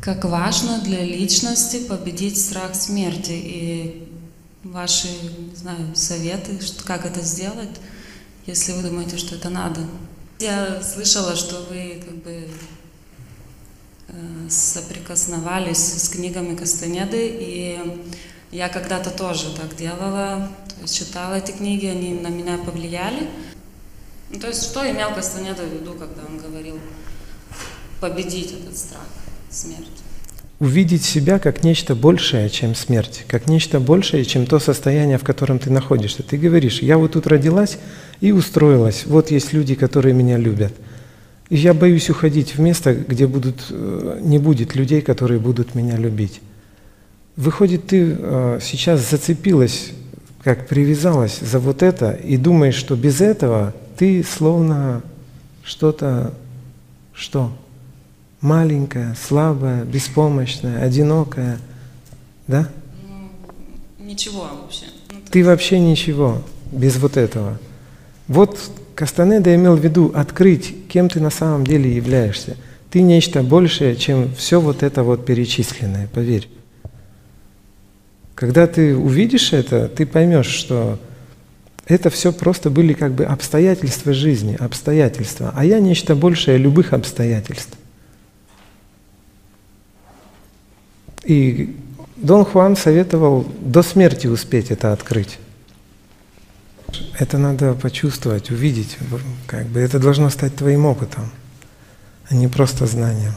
Как важно для личности победить страх смерти и ваши, не знаю, советы, как это сделать, если вы думаете, что это надо. Я слышала, что вы как бы э, соприкосновались с книгами Кастанеды, и я когда-то тоже так делала, то есть читала эти книги, они на меня повлияли. Ну, то есть что имел Кастанеда в виду, когда он говорил победить этот страх, смерть? увидеть себя как нечто большее, чем смерть, как нечто большее, чем то состояние, в котором ты находишься. Ты говоришь, я вот тут родилась и устроилась, вот есть люди, которые меня любят. И я боюсь уходить в место, где будут, э, не будет людей, которые будут меня любить. Выходит, ты э, сейчас зацепилась, как привязалась за вот это, и думаешь, что без этого ты словно что-то, что? Маленькая, слабая, беспомощная, одинокая, да? Ну, ничего вообще. Ну, Ты вообще ничего без вот этого. Вот Кастанеда имел в виду открыть, кем ты на самом деле являешься. Ты нечто большее, чем все вот это вот перечисленное, поверь. Когда ты увидишь это, ты поймешь, что это все просто были как бы обстоятельства жизни, обстоятельства, а я нечто большее любых обстоятельств. И Дон Хуан советовал до смерти успеть это открыть. Это надо почувствовать, увидеть, как бы это должно стать твоим опытом, а не просто знанием.